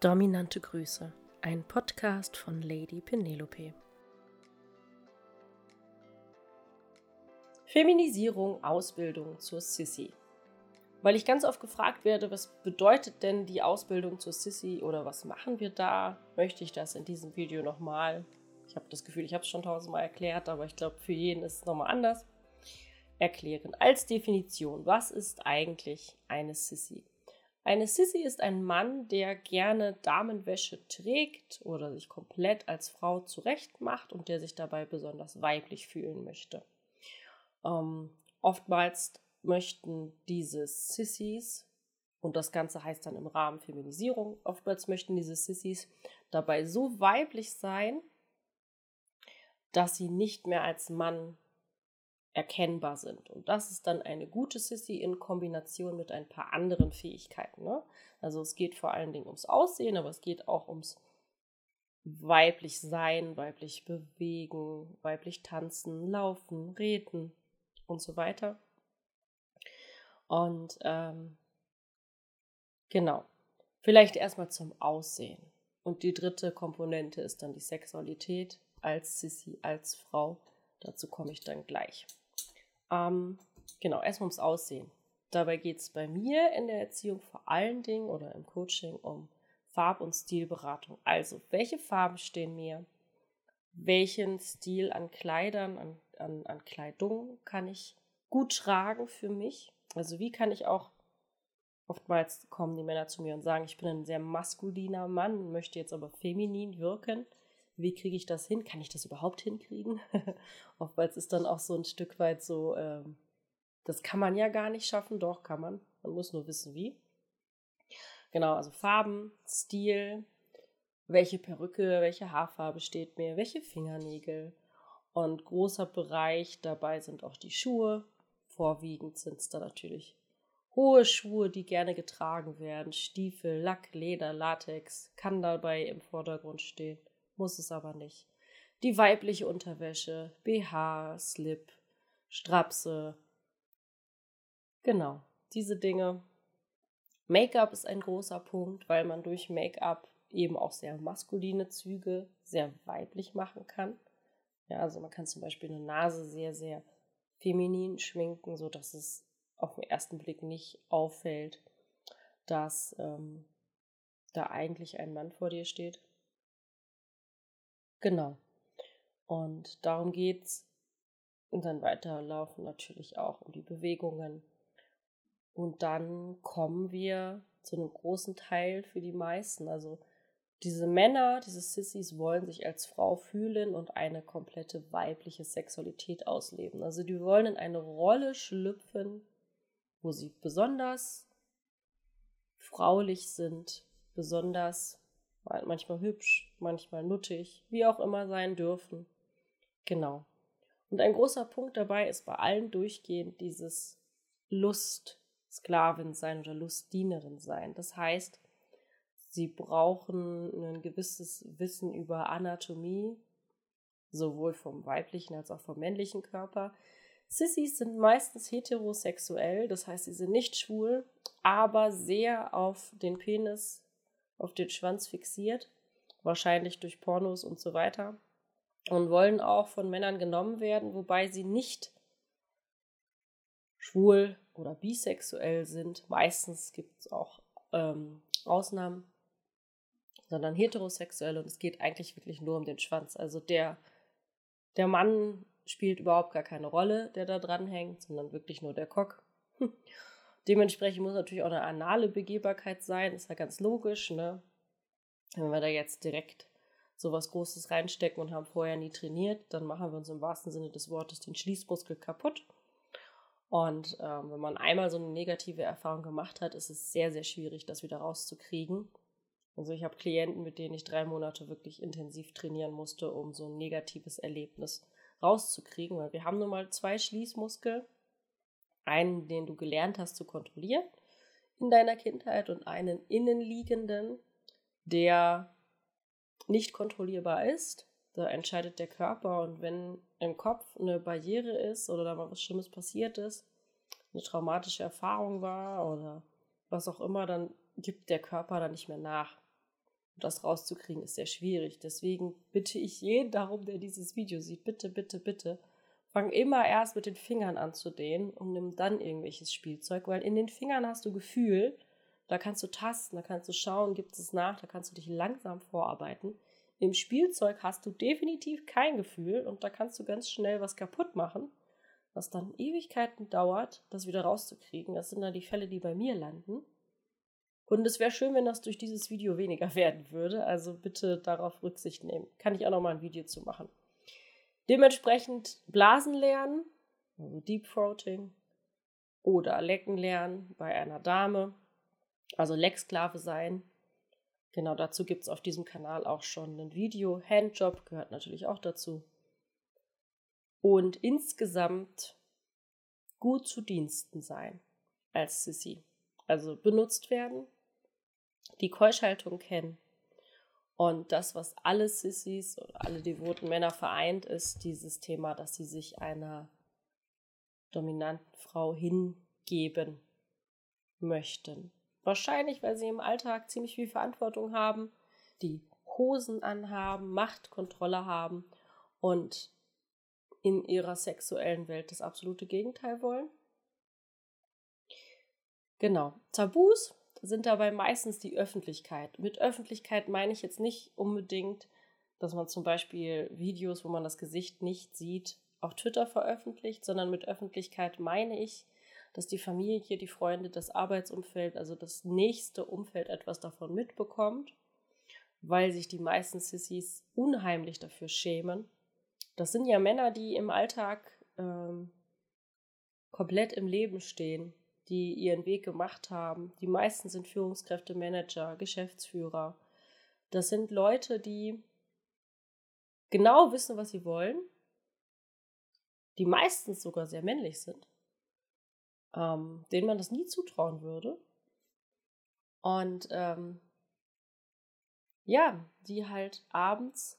Dominante Grüße, ein Podcast von Lady Penelope. Feminisierung, Ausbildung zur Sissy. Weil ich ganz oft gefragt werde, was bedeutet denn die Ausbildung zur Sissy oder was machen wir da, möchte ich das in diesem Video nochmal, ich habe das Gefühl, ich habe es schon tausendmal erklärt, aber ich glaube, für jeden ist es nochmal anders, erklären. Als Definition, was ist eigentlich eine Sissy? Eine Sissy ist ein Mann, der gerne Damenwäsche trägt oder sich komplett als Frau zurechtmacht und der sich dabei besonders weiblich fühlen möchte. Ähm, oftmals möchten diese Sissys, und das Ganze heißt dann im Rahmen Feminisierung, oftmals möchten diese Sissys dabei so weiblich sein, dass sie nicht mehr als Mann erkennbar sind. Und das ist dann eine gute Sissy in Kombination mit ein paar anderen Fähigkeiten. Ne? Also es geht vor allen Dingen ums Aussehen, aber es geht auch ums weiblich sein, weiblich bewegen, weiblich tanzen, laufen, reden und so weiter. Und ähm, genau, vielleicht erstmal zum Aussehen. Und die dritte Komponente ist dann die Sexualität als Sissy, als Frau. Dazu komme ich dann gleich. Ähm, genau, erstmal ums Aussehen. Dabei geht es bei mir in der Erziehung vor allen Dingen oder im Coaching um Farb- und Stilberatung. Also, welche Farben stehen mir? Welchen Stil an Kleidern, an, an, an Kleidung kann ich gut tragen für mich? Also, wie kann ich auch, oftmals kommen die Männer zu mir und sagen, ich bin ein sehr maskuliner Mann, möchte jetzt aber feminin wirken wie kriege ich das hin? Kann ich das überhaupt hinkriegen? Oftmals ist dann auch so ein Stück weit so, ähm, das kann man ja gar nicht schaffen. Doch, kann man. Man muss nur wissen, wie. Genau, also Farben, Stil, welche Perücke, welche Haarfarbe steht mir, welche Fingernägel. Und großer Bereich dabei sind auch die Schuhe. Vorwiegend sind es da natürlich hohe Schuhe, die gerne getragen werden. Stiefel, Lack, Leder, Latex kann dabei im Vordergrund stehen muss es aber nicht. Die weibliche Unterwäsche, BH, Slip, Strapse. Genau, diese Dinge. Make-up ist ein großer Punkt, weil man durch Make-up eben auch sehr maskuline Züge sehr weiblich machen kann. Ja, also man kann zum Beispiel eine Nase sehr, sehr feminin schminken, sodass es auf den ersten Blick nicht auffällt, dass ähm, da eigentlich ein Mann vor dir steht. Genau. Und darum geht's. Und dann weiterlaufen natürlich auch um die Bewegungen. Und dann kommen wir zu einem großen Teil für die meisten. Also diese Männer, diese Sissys wollen sich als Frau fühlen und eine komplette weibliche Sexualität ausleben. Also die wollen in eine Rolle schlüpfen, wo sie besonders fraulich sind, besonders manchmal hübsch, manchmal nuttig, wie auch immer sein dürfen. Genau. Und ein großer Punkt dabei ist bei allen durchgehend dieses Lustsklavin sein oder Lustdienerin sein. Das heißt, sie brauchen ein gewisses Wissen über Anatomie, sowohl vom weiblichen als auch vom männlichen Körper. Sissys sind meistens heterosexuell, das heißt, sie sind nicht schwul, aber sehr auf den Penis auf den Schwanz fixiert, wahrscheinlich durch Pornos und so weiter, und wollen auch von Männern genommen werden, wobei sie nicht schwul oder bisexuell sind. Meistens gibt es auch ähm, Ausnahmen, sondern heterosexuell und es geht eigentlich wirklich nur um den Schwanz. Also der, der Mann spielt überhaupt gar keine Rolle, der da dran hängt, sondern wirklich nur der Cock. Dementsprechend muss natürlich auch eine anale Begehbarkeit sein, ist ja ganz logisch, ne? Wenn wir da jetzt direkt so was Großes reinstecken und haben vorher nie trainiert, dann machen wir uns im wahrsten Sinne des Wortes den Schließmuskel kaputt. Und ähm, wenn man einmal so eine negative Erfahrung gemacht hat, ist es sehr, sehr schwierig, das wieder rauszukriegen. Also ich habe Klienten, mit denen ich drei Monate wirklich intensiv trainieren musste, um so ein negatives Erlebnis rauszukriegen, weil wir haben nun mal zwei Schließmuskel einen, den du gelernt hast zu kontrollieren in deiner Kindheit und einen innenliegenden, der nicht kontrollierbar ist. Da entscheidet der Körper und wenn im Kopf eine Barriere ist oder da mal was Schlimmes passiert ist, eine traumatische Erfahrung war oder was auch immer, dann gibt der Körper da nicht mehr nach. Und das rauszukriegen ist sehr schwierig. Deswegen bitte ich jeden darum, der dieses Video sieht, bitte, bitte, bitte, fang immer erst mit den Fingern an zu dehnen und nimm dann irgendwelches Spielzeug, weil in den Fingern hast du Gefühl, da kannst du tasten, da kannst du schauen, gibt es nach, da kannst du dich langsam vorarbeiten. Im Spielzeug hast du definitiv kein Gefühl und da kannst du ganz schnell was kaputt machen, was dann Ewigkeiten dauert, das wieder rauszukriegen. Das sind dann die Fälle, die bei mir landen. Und es wäre schön, wenn das durch dieses Video weniger werden würde. Also bitte darauf Rücksicht nehmen. Kann ich auch noch mal ein Video zu machen. Dementsprechend Blasen lernen, also Deep Throating, oder Lecken lernen bei einer Dame also Lecksklave sein. Genau dazu gibt es auf diesem Kanal auch schon ein Video. Handjob gehört natürlich auch dazu. Und insgesamt gut zu Diensten sein als Sissy. Also benutzt werden, die Keuschhaltung kennen. Und das, was alle Sissys oder alle devoten Männer vereint, ist dieses Thema, dass sie sich einer dominanten Frau hingeben möchten. Wahrscheinlich, weil sie im Alltag ziemlich viel Verantwortung haben, die Hosen anhaben, Machtkontrolle haben und in ihrer sexuellen Welt das absolute Gegenteil wollen. Genau. Tabus sind dabei meistens die Öffentlichkeit. Mit Öffentlichkeit meine ich jetzt nicht unbedingt, dass man zum Beispiel Videos, wo man das Gesicht nicht sieht, auf Twitter veröffentlicht, sondern mit Öffentlichkeit meine ich dass die Familie, die Freunde, das Arbeitsumfeld, also das nächste Umfeld etwas davon mitbekommt, weil sich die meisten Sissys unheimlich dafür schämen. Das sind ja Männer, die im Alltag ähm, komplett im Leben stehen, die ihren Weg gemacht haben. Die meisten sind Führungskräfte, Manager, Geschäftsführer. Das sind Leute, die genau wissen, was sie wollen, die meistens sogar sehr männlich sind ähm, denen man das nie zutrauen würde. Und ähm, ja, die halt abends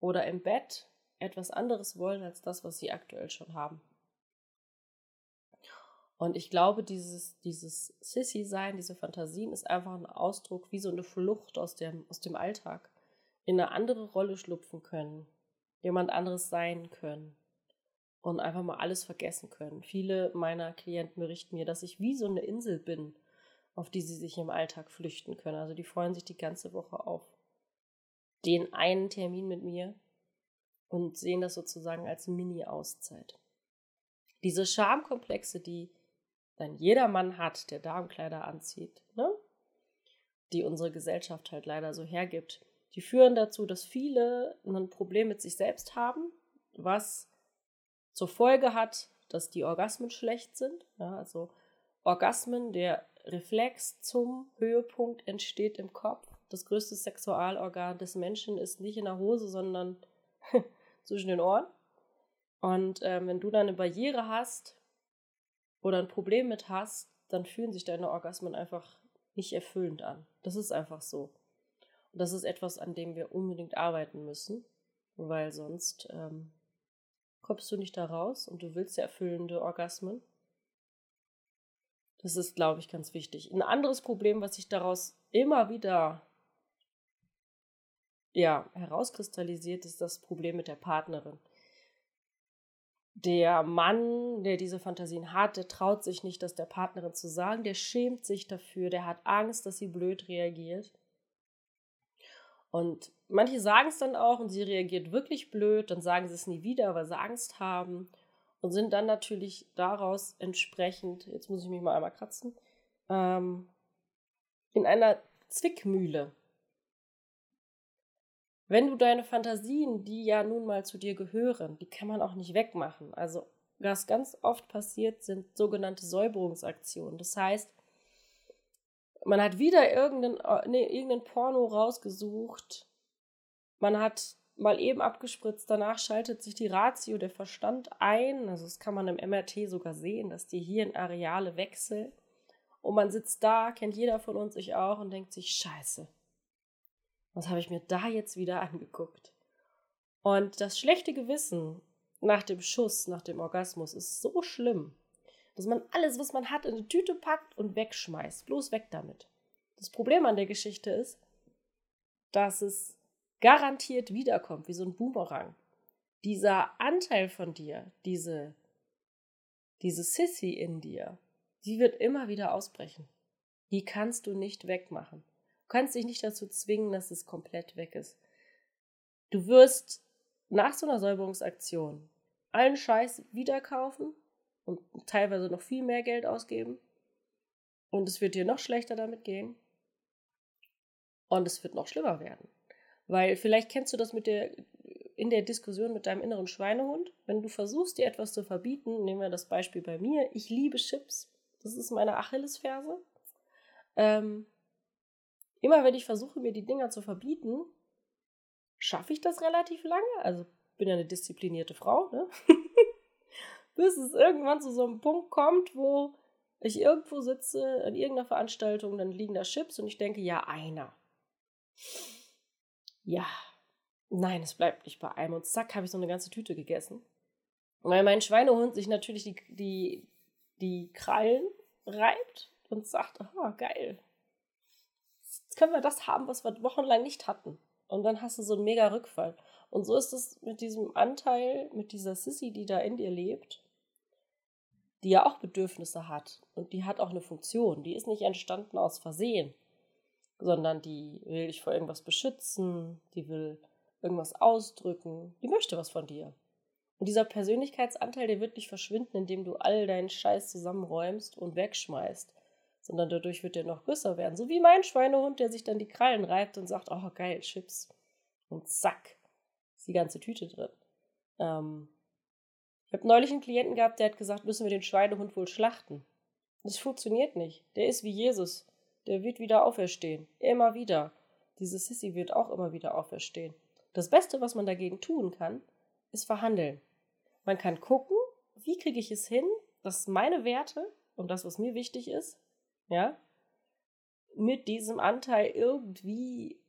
oder im Bett etwas anderes wollen als das, was sie aktuell schon haben. Und ich glaube, dieses, dieses Sissy-Sein, diese Fantasien ist einfach ein Ausdruck wie so eine Flucht aus dem, aus dem Alltag. In eine andere Rolle schlüpfen können, jemand anderes sein können und einfach mal alles vergessen können. Viele meiner Klienten berichten mir, dass ich wie so eine Insel bin, auf die sie sich im Alltag flüchten können. Also die freuen sich die ganze Woche auf den einen Termin mit mir und sehen das sozusagen als Mini-Auszeit. Diese Schamkomplexe, die dann jeder Mann hat, der Damenkleider anzieht, ne? die unsere Gesellschaft halt leider so hergibt, die führen dazu, dass viele ein Problem mit sich selbst haben, was zur Folge hat, dass die Orgasmen schlecht sind. Ja, also Orgasmen, der Reflex zum Höhepunkt entsteht im Kopf. Das größte Sexualorgan des Menschen ist nicht in der Hose, sondern zwischen den Ohren. Und äh, wenn du da eine Barriere hast oder ein Problem mit hast, dann fühlen sich deine Orgasmen einfach nicht erfüllend an. Das ist einfach so. Und das ist etwas, an dem wir unbedingt arbeiten müssen, weil sonst ähm, kommst du nicht da raus und du willst ja erfüllende Orgasmen. Das ist, glaube ich, ganz wichtig. Ein anderes Problem, was sich daraus immer wieder ja, herauskristallisiert, ist das Problem mit der Partnerin. Der Mann, der diese Fantasien hat, der traut sich nicht, das der Partnerin zu sagen, der schämt sich dafür, der hat Angst, dass sie blöd reagiert. Und manche sagen es dann auch und sie reagiert wirklich blöd, dann sagen sie es nie wieder, weil sie Angst haben und sind dann natürlich daraus entsprechend, jetzt muss ich mich mal einmal kratzen, ähm, in einer Zwickmühle. Wenn du deine Fantasien, die ja nun mal zu dir gehören, die kann man auch nicht wegmachen. Also was ganz oft passiert, sind sogenannte Säuberungsaktionen. Das heißt, man hat wieder irgendeinen, äh, nee, irgendeinen Porno rausgesucht. Man hat mal eben abgespritzt, danach schaltet sich die Ratio, der Verstand ein. Also das kann man im MRT sogar sehen, dass die Hirnareale wechseln. Und man sitzt da, kennt jeder von uns, ich auch, und denkt sich, scheiße, was habe ich mir da jetzt wieder angeguckt? Und das schlechte Gewissen nach dem Schuss, nach dem Orgasmus ist so schlimm dass man alles, was man hat, in eine Tüte packt und wegschmeißt. Bloß weg damit. Das Problem an der Geschichte ist, dass es garantiert wiederkommt, wie so ein Boomerang. Dieser Anteil von dir, diese, diese Sissy in dir, die wird immer wieder ausbrechen. Die kannst du nicht wegmachen. Du kannst dich nicht dazu zwingen, dass es komplett weg ist. Du wirst nach so einer Säuberungsaktion allen Scheiß wieder kaufen und teilweise noch viel mehr Geld ausgeben. Und es wird dir noch schlechter damit gehen. Und es wird noch schlimmer werden. Weil vielleicht kennst du das mit der, in der Diskussion mit deinem inneren Schweinehund. Wenn du versuchst, dir etwas zu verbieten, nehmen wir das Beispiel bei mir. Ich liebe Chips. Das ist meine Achillesferse. Ähm, immer wenn ich versuche, mir die Dinger zu verbieten, schaffe ich das relativ lange. Also bin ja eine disziplinierte Frau, ne? Bis es irgendwann zu so einem Punkt kommt, wo ich irgendwo sitze an irgendeiner Veranstaltung, dann liegen da Chips und ich denke, ja, einer. Ja. Nein, es bleibt nicht bei einem. Und zack, habe ich so eine ganze Tüte gegessen. Weil mein Schweinehund sich natürlich die, die, die Krallen reibt und sagt, oh, geil. Können wir das haben, was wir wochenlang nicht hatten. Und dann hast du so einen mega Rückfall. Und so ist es mit diesem Anteil, mit dieser Sissy, die da in dir lebt, die ja auch Bedürfnisse hat. Und die hat auch eine Funktion. Die ist nicht entstanden aus Versehen, sondern die will dich vor irgendwas beschützen, die will irgendwas ausdrücken, die möchte was von dir. Und dieser Persönlichkeitsanteil, der wird nicht verschwinden, indem du all deinen Scheiß zusammenräumst und wegschmeißt, sondern dadurch wird der noch größer werden. So wie mein Schweinehund, der sich dann die Krallen reibt und sagt, oh geil, Chips. Und zack, ist die ganze Tüte drin. Ähm, ich habe neulich einen Klienten gehabt, der hat gesagt, müssen wir den Schweinehund wohl schlachten. Das funktioniert nicht. Der ist wie Jesus. Der wird wieder auferstehen. Immer wieder. Diese Sissy wird auch immer wieder auferstehen. Das Beste, was man dagegen tun kann, ist verhandeln. Man kann gucken, wie kriege ich es hin, dass meine Werte und das, was mir wichtig ist, ja, mit diesem Anteil irgendwie,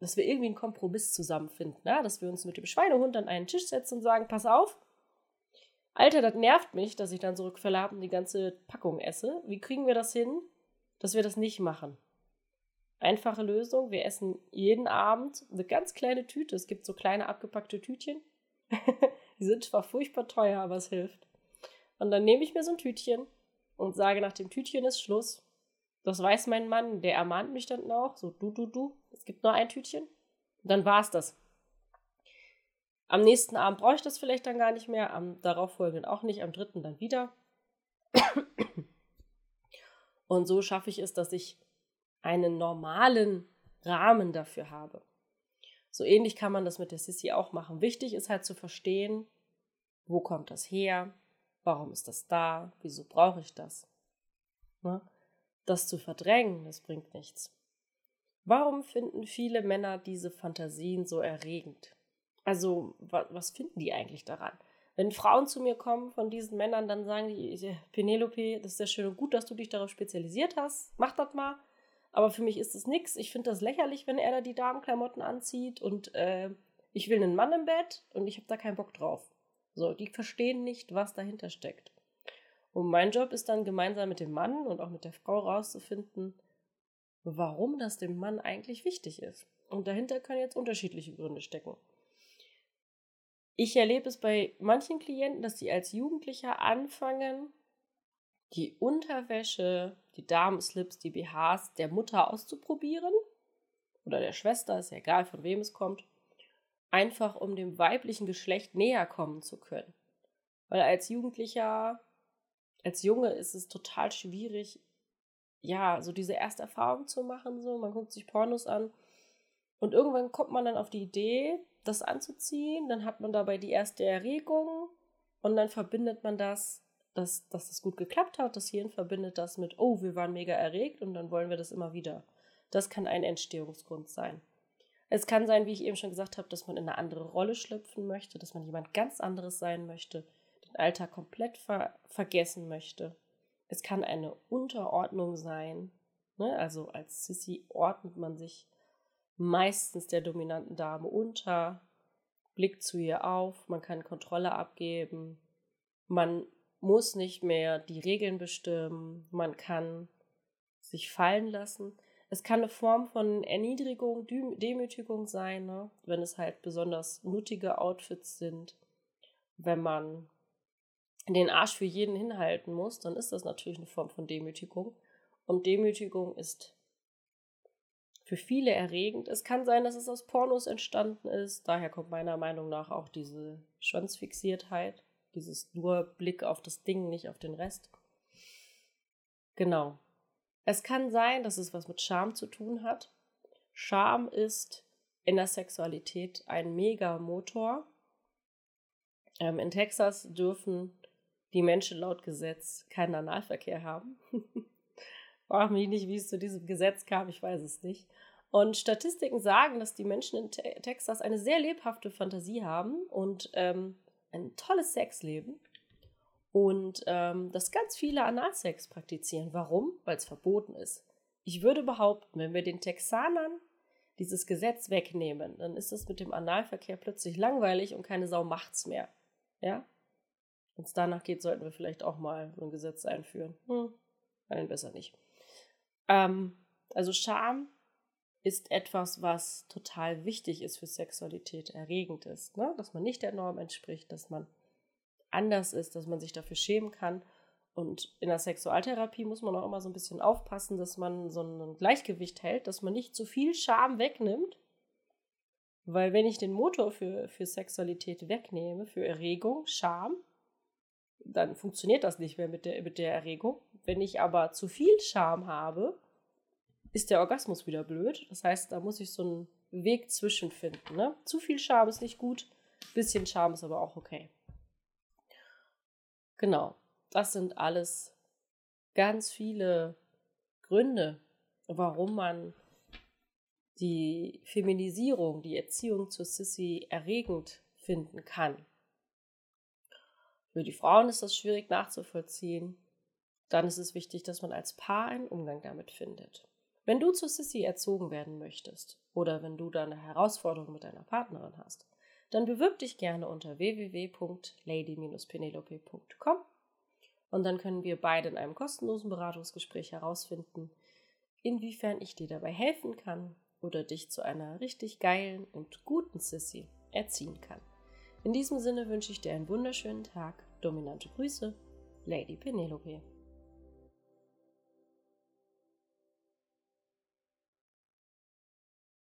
dass wir irgendwie einen Kompromiss zusammenfinden, ja, dass wir uns mit dem Schweinehund an einen Tisch setzen und sagen, pass auf, Alter, das nervt mich, dass ich dann so Rückfälle und die ganze Packung esse. Wie kriegen wir das hin, dass wir das nicht machen? Einfache Lösung, wir essen jeden Abend eine ganz kleine Tüte. Es gibt so kleine abgepackte Tütchen. Die sind zwar furchtbar teuer, aber es hilft. Und dann nehme ich mir so ein Tütchen und sage, nach dem Tütchen ist Schluss. Das weiß mein Mann, der ermahnt mich dann auch, so du, du, du, es gibt nur ein Tütchen. Und dann war es das. Am nächsten Abend brauche ich das vielleicht dann gar nicht mehr, am darauffolgenden auch nicht, am dritten dann wieder. Und so schaffe ich es, dass ich einen normalen Rahmen dafür habe. So ähnlich kann man das mit der Sissy auch machen. Wichtig ist halt zu verstehen, wo kommt das her, warum ist das da, wieso brauche ich das. Ne? Das zu verdrängen, das bringt nichts. Warum finden viele Männer diese Fantasien so erregend? Also, was, finden die eigentlich daran? Wenn Frauen zu mir kommen von diesen Männern, dann sagen die, Penelope, das ist ja schön und gut, dass du dich darauf spezialisiert hast, mach das mal. Aber für mich ist das nichts. Ich finde das lächerlich, wenn er da die Damenklamotten anzieht und äh, ich will einen Mann im Bett und ich habe da keinen Bock drauf. So, die verstehen nicht, was dahinter steckt. Und mein Job ist dann gemeinsam mit dem Mann und auch mit der Frau rauszufinden, warum das dem Mann eigentlich wichtig ist. Und dahinter können jetzt unterschiedliche Gründe stecken. Ich erlebe es bei manchen Klienten, dass sie als Jugendlicher anfangen, die Unterwäsche, die Damenslips, die BHs der Mutter auszuprobieren oder der Schwester, ist ja egal, von wem es kommt, einfach um dem weiblichen Geschlecht näher kommen zu können. Weil als Jugendlicher, als Junge ist es total schwierig, ja, so diese erste Erfahrung zu machen, so, man guckt sich Pornos an und irgendwann kommt man dann auf die Idee, das anzuziehen, dann hat man dabei die erste Erregung und dann verbindet man das dass, dass das gut geklappt hat. Das Hirn verbindet das mit, oh, wir waren mega erregt und dann wollen wir das immer wieder. Das kann ein Entstehungsgrund sein. Es kann sein, wie ich eben schon gesagt habe, dass man in eine andere Rolle schlüpfen möchte, dass man jemand ganz anderes sein möchte, Alltag komplett ver vergessen möchte. Es kann eine Unterordnung sein. Ne? Also als Sissy ordnet man sich meistens der dominanten Dame unter, blickt zu ihr auf, man kann Kontrolle abgeben, man muss nicht mehr die Regeln bestimmen, man kann sich fallen lassen. Es kann eine Form von Erniedrigung, Demütigung sein, ne? wenn es halt besonders nuttige Outfits sind. Wenn man den Arsch für jeden hinhalten muss, dann ist das natürlich eine Form von Demütigung. Und Demütigung ist für viele erregend. Es kann sein, dass es aus Pornos entstanden ist. Daher kommt meiner Meinung nach auch diese Schwanzfixiertheit, dieses nur Blick auf das Ding, nicht auf den Rest. Genau. Es kann sein, dass es was mit Scham zu tun hat. Scham ist in der Sexualität ein Megamotor. Ähm, in Texas dürfen die Menschen laut Gesetz keinen Analverkehr haben. Frag mich nicht, wie es zu diesem Gesetz kam, ich weiß es nicht. Und Statistiken sagen, dass die Menschen in Te Texas eine sehr lebhafte Fantasie haben und ähm, ein tolles Sexleben. Und ähm, dass ganz viele Analsex praktizieren. Warum? Weil es verboten ist. Ich würde behaupten, wenn wir den Texanern dieses Gesetz wegnehmen, dann ist es mit dem Analverkehr plötzlich langweilig und keine Sau macht's mehr. Ja? Wenn es danach geht, sollten wir vielleicht auch mal ein Gesetz einführen. Hm, nein, besser nicht. Ähm, also Scham ist etwas, was total wichtig ist für Sexualität, erregend ist. Ne? Dass man nicht der Norm entspricht, dass man anders ist, dass man sich dafür schämen kann. Und in der Sexualtherapie muss man auch immer so ein bisschen aufpassen, dass man so ein Gleichgewicht hält, dass man nicht zu viel Scham wegnimmt. Weil wenn ich den Motor für, für Sexualität wegnehme, für Erregung, Scham, dann funktioniert das nicht mehr mit der, mit der Erregung. Wenn ich aber zu viel Scham habe, ist der Orgasmus wieder blöd. Das heißt, da muss ich so einen Weg zwischenfinden. Ne? Zu viel Scham ist nicht gut, bisschen Scham ist aber auch okay. Genau, das sind alles ganz viele Gründe, warum man die Feminisierung, die Erziehung zur Sissy erregend finden kann. Für die Frauen ist das schwierig nachzuvollziehen. Dann ist es wichtig, dass man als Paar einen Umgang damit findet. Wenn du zu Sissy erzogen werden möchtest oder wenn du da eine Herausforderung mit deiner Partnerin hast, dann bewirb dich gerne unter www.lady-penelope.com und dann können wir beide in einem kostenlosen Beratungsgespräch herausfinden, inwiefern ich dir dabei helfen kann oder dich zu einer richtig geilen und guten Sissy erziehen kann. In diesem Sinne wünsche ich dir einen wunderschönen Tag. Dominante Grüße, Lady Penelope.